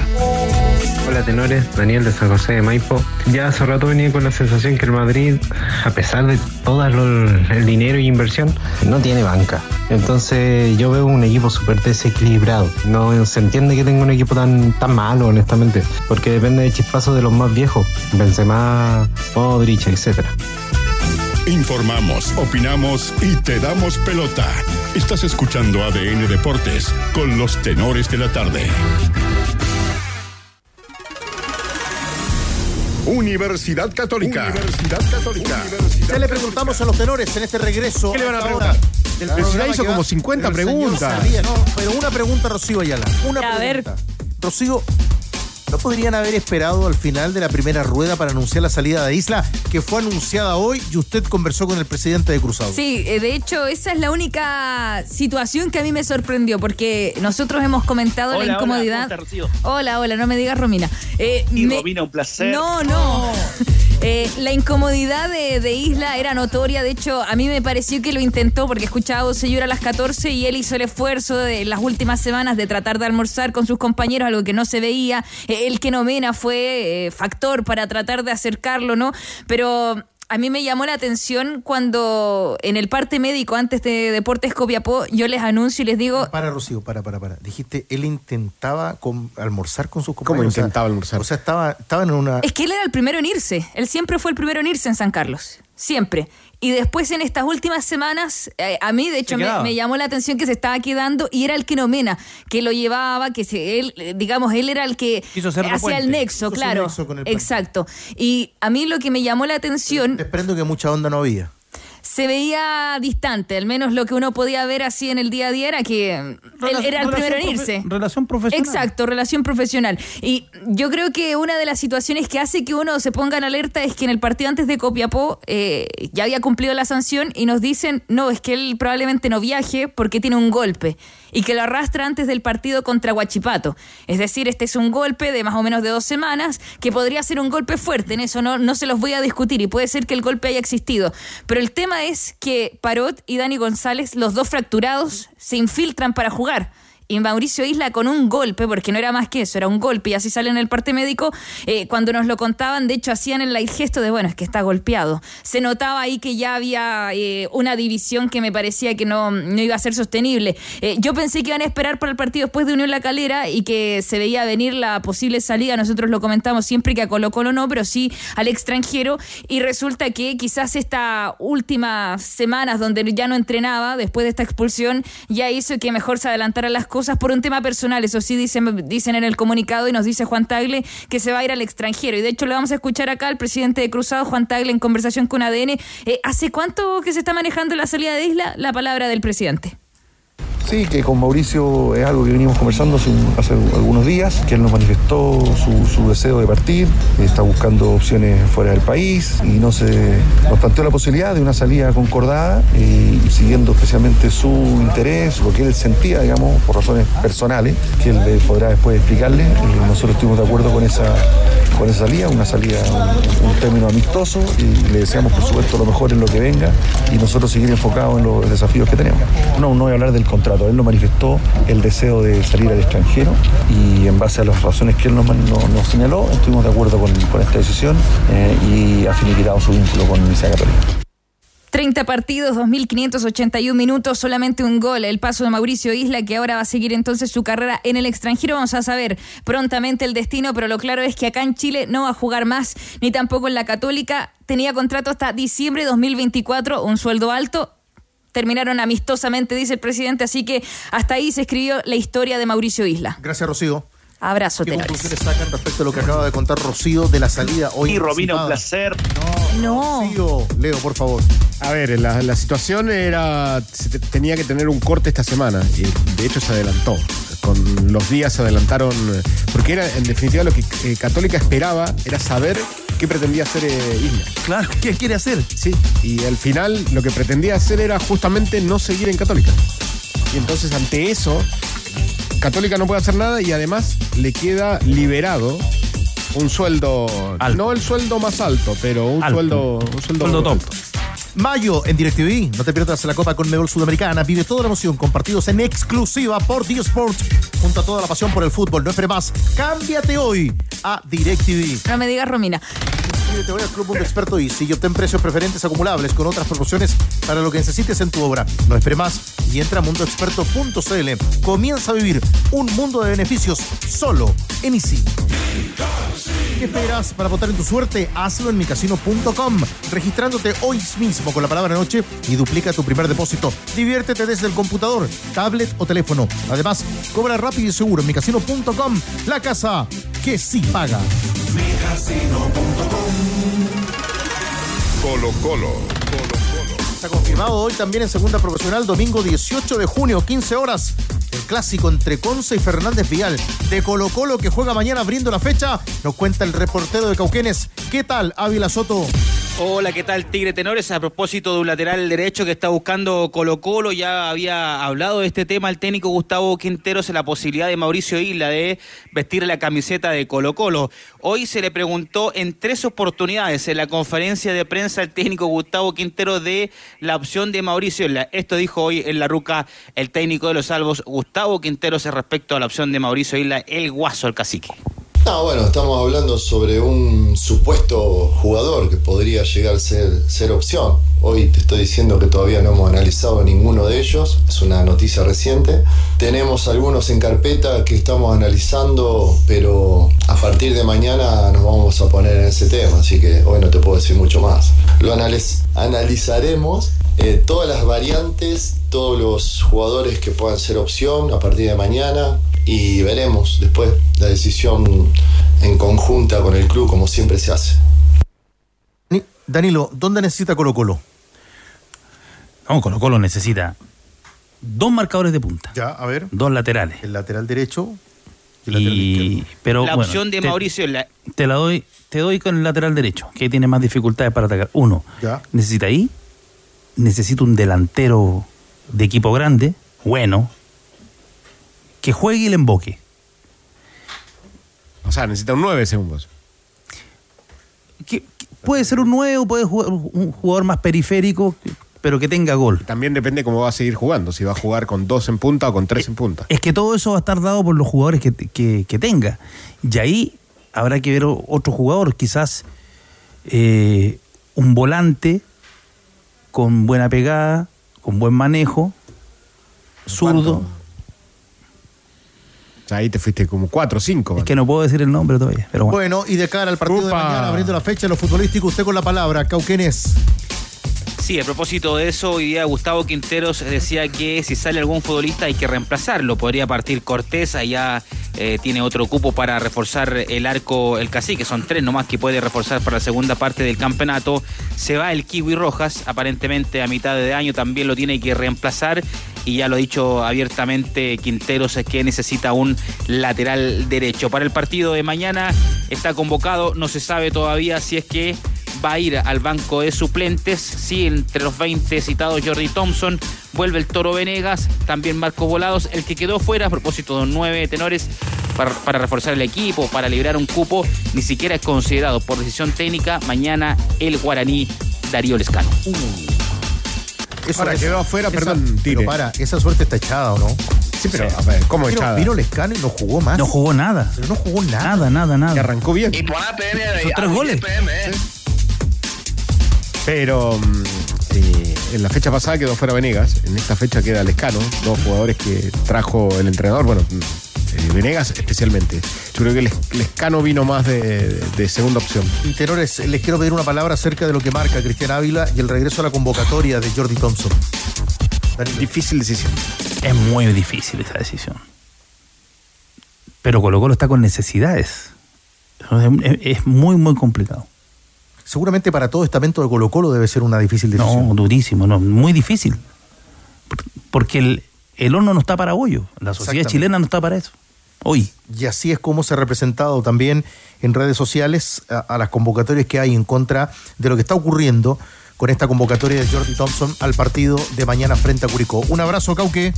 Hola tenores, Daniel de San José de Maipo. Ya hace rato venía con la sensación que el Madrid, a pesar de todo el dinero y inversión, no tiene banca. Entonces yo veo un equipo súper desequilibrado. No se entiende que tenga un equipo tan, tan malo, honestamente, porque depende de chispazos de los más viejos, Benzema, Modric, etcétera. Informamos, opinamos y te damos pelota. Estás escuchando ADN Deportes con los tenores de la tarde. Universidad Católica. Universidad Católica. Ya le preguntamos a los tenores en este regreso. ¿Qué le van a preguntar? ahora del programa ya hizo como 50 Pero el señor preguntas. sabía, no, pero una pregunta, Rocío Ayala. Una A ver. pregunta. Rocío, ¿no podrían haber esperado al final de la primera rueda para anunciar la salida de Isla, que fue anunciada hoy y usted conversó con el presidente de Cruzado? Sí, eh, de hecho, esa es la única situación que a mí me sorprendió, porque nosotros hemos comentado Hola, la incomodidad. Hola, hola, no me digas Romina. Eh, Y me- Romina, un placer. No, no. <laughs> Eh, la incomodidad de, de Isla era notoria. De hecho, a mí me pareció que lo intentó porque escuchaba a Bocellur a las 14 y él hizo el esfuerzo de las últimas semanas de tratar de almorzar con sus compañeros, algo que no se veía. Eh, el que nomena fue eh, factor para tratar de acercarlo, ¿no? Pero a mí me llamó la atención cuando en el parte médico antes de Deportes Copiapó yo les anuncio y les digo Para, Rocío, para, para, para. Dijiste, él intentaba con- almorzar con sus ¿Cómo compañeros. O sea, intentaba almorzar? O sea, estaba, estaba en una... Es que él era el primero en irse. Él siempre fue el primero en irse en San Carlos. Siempre. Y después en estas últimas semanas, eh, a mí de hecho me, llamó la atención que se estaba quedando y era el que nomena, que lo llevaba, que se, él, eh, digamos, él era el que Quiso ser hacía el nexo, claro. nexo con el plan. Exacto. Y a mí lo que me llamó la atención Desprendo que mucha onda no había. Se veía distante, al menos lo que uno podía ver así en el día a día era que él Rela- era el primero en irse. Relación profesional. Exacto, relación profesional. Y yo creo que una de las situaciones que hace que uno se ponga en alerta es que en el partido antes de Copiapó eh, ya había cumplido la sanción y nos dicen, no, es que él probablemente no viaje porque tiene un golpe y que lo arrastra antes del partido contra Huachipato. Es decir, este es un golpe de más o menos de dos semanas que podría ser un golpe fuerte, en eso no, no se los voy a discutir y puede ser que el golpe haya existido. Pero el tema es que Parot y Dani González, los dos fracturados, se infiltran para jugar y Mauricio Isla con un golpe, porque no era más que eso, era un golpe, y así sale en el parte médico, eh, cuando nos lo contaban, de hecho hacían el gesto de, bueno, es que está golpeado. Se notaba ahí que ya había eh, una división que me parecía que no, no iba a ser sostenible. Eh, yo pensé que iban a esperar para el partido después de Unión La Calera y que se veía venir la posible salida, nosotros lo comentamos siempre que a Colo Colo no, pero sí al extranjero, y resulta que quizás estas últimas semanas donde ya no entrenaba, después de esta expulsión, ya hizo que mejor se adelantaran las cosas por un tema personal. Eso sí dicen, dicen en el comunicado y nos dice Juan Tagle que se va a ir al extranjero. Y de hecho lo vamos a escuchar acá al presidente de Cruzado, Juan Tagle, en conversación con ADN. Eh, ¿Hace cuánto que se está manejando la salida de Isla? La palabra del presidente. Sí, que con Mauricio es algo que venimos conversando hace, un- hace algunos días, que él nos manifestó su, deseo de partir, está buscando opciones fuera del país y no se nos planteó la posibilidad de una salida concordada eh, y siguiendo especialmente su interés, lo que él sentía, digamos, por razones personales, que él podrá después explicarle. Nosotros estuvimos de acuerdo con esa, con esa salida, una salida, un, término amistoso y le deseamos por supuesto lo mejor en lo que venga y nosotros seguir enfocados en los desafíos que tenemos. No, no voy hablar del contrato, él nos manifestó el deseo de salir al extranjero y en base a las razones que él nos, señaló, estuvimos de acuerdo con, esta decisión eh, y ha finiquitado su vínculo con Universidad Católica. 30 partidos, 2.581 minutos, solamente un gol. El paso de Mauricio Isla, que ahora va a seguir entonces su carrera en el extranjero. Vamos a saber prontamente el destino, pero lo claro es que acá en Chile no va a jugar más, ni tampoco en la Católica. Tenía contrato hasta diciembre de 2024, un sueldo alto. Terminaron amistosamente, dice el presidente, así que hasta ahí se escribió la historia de Mauricio Isla. Gracias, Rocío. Abrazo, ¿Qué tenores. conclusiones sacan respecto a lo que acaba de contar Rocío de la salida hoy? Y Romina, un placer. No. Rocío, Leo, por favor. A ver, la, la situación era. se te- tenía que tener un corte esta semana. Y de hecho se adelantó. Con los días se adelantaron. eh, Porque era, en definitiva, lo que eh, Católica esperaba era saber qué pretendía hacer eh, Isla. Claro, <laughs> ¿qué quiere hacer? Sí. Y al final lo que pretendía hacer era justamente no seguir en Católica. Y entonces ante eso, Católica no puede hacer nada y además le queda liberado un sueldo, no el sueldo más alto, pero un Alto. sueldo, un sueldo, Sueldo top. alto. Mayo en DirecTV. No te pierdas la Copa con Mebol Sudamericana. Vive toda la emoción con partidos en exclusiva por Dio Sport. Junto a toda la pasión por el fútbol. No esperes más. Cámbiate hoy a DirecTV. No me digas Romina. Inscríbete hoy al Club Mundo Experto y obtén precios preferentes acumulables con otras promociones para lo que necesites en tu obra. No esperes más y entra a mundoexperto.cl. Comienza a vivir un mundo de beneficios solo en Easy. ¿Qué esperas para votar en tu suerte? Hazlo en micasino.com, registrándote hoy mismo con la palabra noche y duplica tu primer depósito. Diviértete desde el computador, tablet o teléfono. Además, cobra rápido y seguro en micasino.com, la casa que sí paga. Colo Colo. Está confirmado hoy también en segunda profesional, domingo 18 de junio, 15 horas. El clásico entre Conce y Fernández Vial de Colo Colo que juega mañana abriendo la fecha. Nos cuenta el reportero de Cauquenes. ¿Qué tal, Ávila Soto? Hola, ¿qué tal Tigre Tenores? A propósito de un lateral derecho que está buscando Colo Colo, ya había hablado de este tema el técnico Gustavo Quinteros en la posibilidad de Mauricio Isla de vestir la camiseta de Colo Colo. Hoy se le preguntó en tres oportunidades en la conferencia de prensa al técnico Gustavo Quinteros de la opción de Mauricio Isla. Esto dijo hoy en la ruca el técnico de los salvos Gustavo Quinteros respecto a la opción de Mauricio Isla, el guaso, el cacique. No, bueno, estamos hablando sobre un supuesto jugador que podría llegar a ser, opción. Hoy te estoy diciendo que todavía no hemos analizado ninguno de ellos, es una noticia reciente. Tenemos algunos en carpeta que estamos analizando, pero a partir de mañana nos vamos a poner en ese tema, así que hoy no te puedo decir mucho más. Lo analiz- analizaremos eh, todas las variantes, todos los jugadores que puedan ser opción a partir de mañana y veremos después la decisión en conjunta con el club como siempre se hace. Ni- Danilo, ¿dónde necesita Colo Colo? No, Colo Colo necesita dos marcadores de punta. Ya, a ver. Dos laterales. El lateral derecho y pero la bueno, opción de te- Mauricio Isla. te la doy te doy con el lateral derecho que tiene más dificultades para atacar uno Ya. necesita ahí necesita un delantero de equipo grande bueno que juegue y le emboque O sea, necesita un 9 según vos. que, que puede ser un nuevo puede jugar un jugador más periférico pero que tenga gol También depende cómo va a seguir jugando, si va a jugar con dos en punta o con tres Eh, en punta. es que todo eso va a estar dado por los jugadores que, que- que tenga. Y ahí habrá que ver o- otro jugador, quizás eh, un volante con buena pegada, con buen manejo, zurdo. O ahí te fuiste como 4 o 5. Es que no puedo decir el nombre todavía, pero bueno. Bueno, y de cara al partido de Upa. mañana, abriendo la fecha, lo futbolístico, usted con la palabra, Cauquenes. Sí, a propósito de eso, hoy día Gustavo Quinteros decía que si sale algún futbolista hay que reemplazarlo. Podría partir Cortés, allá eh, tiene otro cupo para reforzar el arco, el cacique. Son tres nomás que puede reforzar para la segunda parte del campeonato. Se va el Kiwi Rojas, aparentemente a mitad de año también lo tiene que reemplazar. Y ya lo ha dicho abiertamente Quinteros es que necesita un lateral derecho. Para el partido de mañana está convocado, no se sabe todavía si es que va a ir al banco de suplentes. Sí, entre los 20 citados Jordi Thompson, vuelve el Toro Venegas, también Marco Volados, el que quedó fuera a propósito de nueve tenores para, reforzar el equipo, para liberar un cupo, ni siquiera es considerado por decisión técnica mañana el guaraní Darío Lescano. Eso Ahora es- quedó afuera, esa- perdón, tire. Pero para, esa suerte está echada, ¿o no? Sí, pero a ver, ¿cómo Pero echada? Vino Lescano y no jugó más. No jugó nada. Pero no jugó nada. Nada, nada, nada. Que arrancó bien. Y pon APM Son tres goles. Pero mm, eh, en la fecha pasada quedó fuera Venegas, en esta fecha queda Lescano, dos jugadores que trajo el entrenador, bueno, eh, Venegas especialmente. Yo creo que Les- Lescano vino más de, de segunda opción. Y tenores, les quiero pedir una palabra acerca de lo que marca Cristian Ávila y el regreso a la convocatoria de Jordi Thompson. Danilo. Difícil decisión. Es muy difícil esa decisión. Pero Colo Colo está con necesidades. Es, muy, muy complicado. Seguramente para todo estamento de Colo Colo debe ser una difícil decisión. No, durísimo, no, muy difícil. Por- Porque el, el horno no está para hoyo. La sociedad chilena no está para eso. Hoy. Y así es como se ha representado también en redes sociales a, a las convocatorias que hay en contra de lo que está ocurriendo con esta convocatoria de Jordi Thompson al partido de mañana frente a Curicó. Un abrazo, Cauque.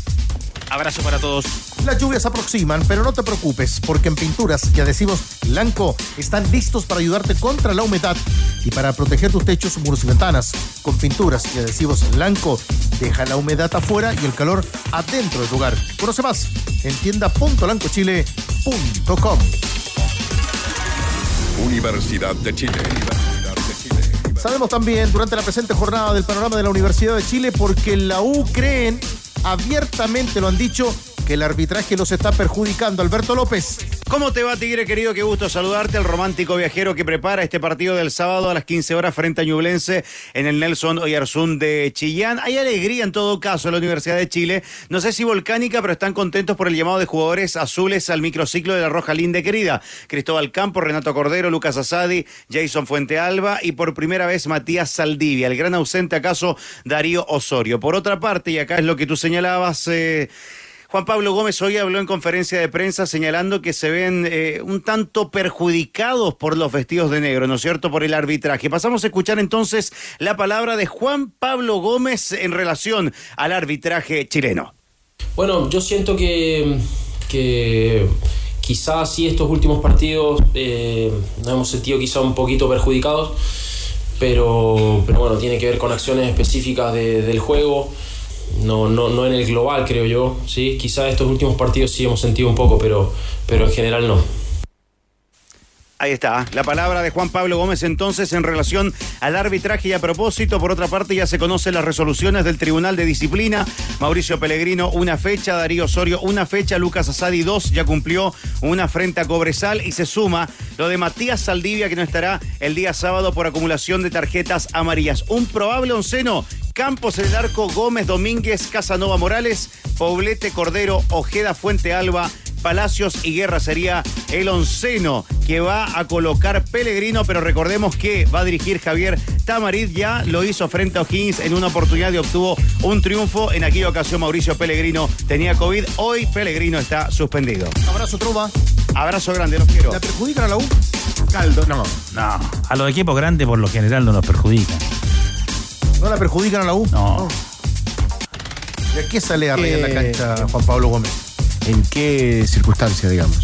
Abrazo para todos. Las lluvias se aproximan, pero no te preocupes, porque en pinturas y adhesivos Blanco están listos para ayudarte contra la humedad y para proteger tus techos, muros y ventanas. Con pinturas y adhesivos Blanco, deja la humedad afuera y el calor adentro de tu hogar. Conoce más en tienda.lancochile.com. Universidad de Chile. Sabemos también durante la presente jornada del panorama de la Universidad de Chile porque la U creen abiertamente lo han dicho el arbitraje los está perjudicando. Alberto López. ¿Cómo te va, Tigre querido? Qué gusto saludarte, el romántico viajero que prepara este partido del sábado a las 15 horas frente a Ñublense en el Nelson Oyarzún de Chillán. Hay alegría en todo caso en la Universidad de Chile. No sé si volcánica, pero están contentos por el llamado de jugadores azules al microciclo de la Roja Linde querida. Cristóbal Campo, Renato Cordero, Lucas Asadi, Jason Fuentealba y por primera vez Matías Saldivia. El gran ausente acaso Darío Osorio. Por otra parte, y acá es lo que tú señalabas, eh, Juan Pablo Gómez hoy habló en conferencia de prensa señalando que se ven eh, un tanto perjudicados por los vestidos de negro, ¿no es cierto?, por el arbitraje. Pasamos a escuchar entonces la palabra de Juan Pablo Gómez en relación al arbitraje chileno. Bueno, yo siento que, que quizás sí estos últimos partidos eh, nos hemos sentido quizá un poquito perjudicados, pero, pero bueno, tiene que ver con acciones específicas de- del juego no, no, no en el global, creo yo. ¿sí? Quizás estos últimos partidos sí hemos sentido un poco, pero, pero en general no. Ahí está, la palabra de Juan Pablo Gómez entonces en relación al arbitraje y a propósito, por otra parte ya se conocen las resoluciones del Tribunal de Disciplina, Mauricio Pellegrino una fecha, Darío Osorio una fecha, Lucas Asadi dos, ya cumplió una frente a Cobresal y se suma lo de Matías Saldivia que no estará el día sábado por acumulación de tarjetas amarillas. Un probable onceno, Campos en el arco, Gómez Domínguez, Casanova Morales, Poblete Cordero, Ojeda Fuente Alba, Palacios y Guerra sería el onceno que va a colocar Pellegrino, pero recordemos que va a dirigir Javier Tamarit, ya lo hizo frente a O'Higgins en una oportunidad y obtuvo un triunfo. En aquella ocasión Mauricio Pellegrino tenía COVID, hoy Pellegrino está suspendido. Abrazo, Trova. Abrazo grande, los quiero. ¿La perjudican a la U? Caldo, no. No, a los equipos grandes por lo general no nos perjudican. ¿No la perjudican a la U? No. ¿Y a qué sale a reír en la Eh, cancha Juan Pablo Gómez? ¿En qué circunstancia, digamos?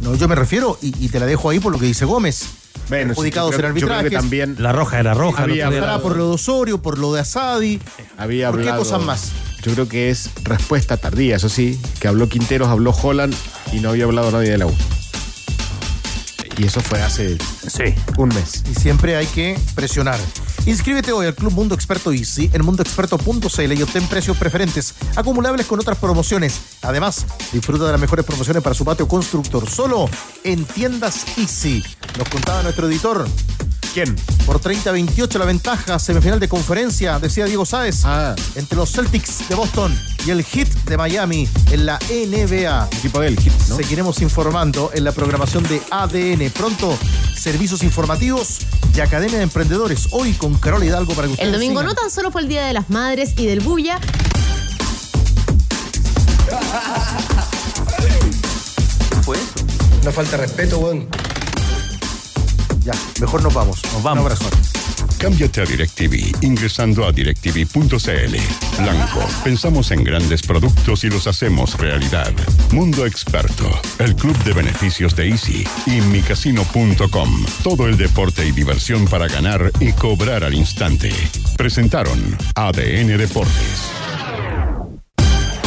No, yo me refiero, y, y te la dejo ahí por lo que dice Gómez. Bueno, perjudicados sí, yo en creo- yo creo que arbitrajes. también La roja era roja. Había era- por lo de Osorio, por lo de Asadi. había ¿Por qué cosas más? Yo creo que es respuesta tardía, eso sí, que habló Quinteros, habló Holland y no había hablado nadie de la U. Y eso fue hace Sí. un mes. Y siempre hay que presionar. Inscríbete hoy al Club Mundo Experto Easy en mundoexperto.cl y obtén precios preferentes acumulables con otras promociones. Además, disfruta de las mejores promociones para su patio constructor solo en tiendas Easy. Nos contaba nuestro editor. ¿Quién? Por 30-28 la ventaja, semifinal de conferencia, decía Diego Sáez, Ah, entre los Celtics de Boston y el Heat de Miami en la NBA. equipo del Hit, ¿no? Seguiremos informando en la programación de ADN. Pronto, servicios informativos y Academia de Emprendedores. Hoy con Carol Hidalgo para que ustedes El domingo sigan. no tan solo fue el Día de las Madres y del Bulla, fue eso. Una falta de respeto, weón. Ya, mejor nos vamos. Nos vamos. Un abrazo. Cámbiate a DirecTV ingresando a directv.cl. Blanco, pensamos en grandes productos y los hacemos realidad. Mundo Experto, el club de beneficios de Easy y micasino.com. Todo el deporte y diversión para ganar y cobrar al instante. Presentaron ADN Deportes.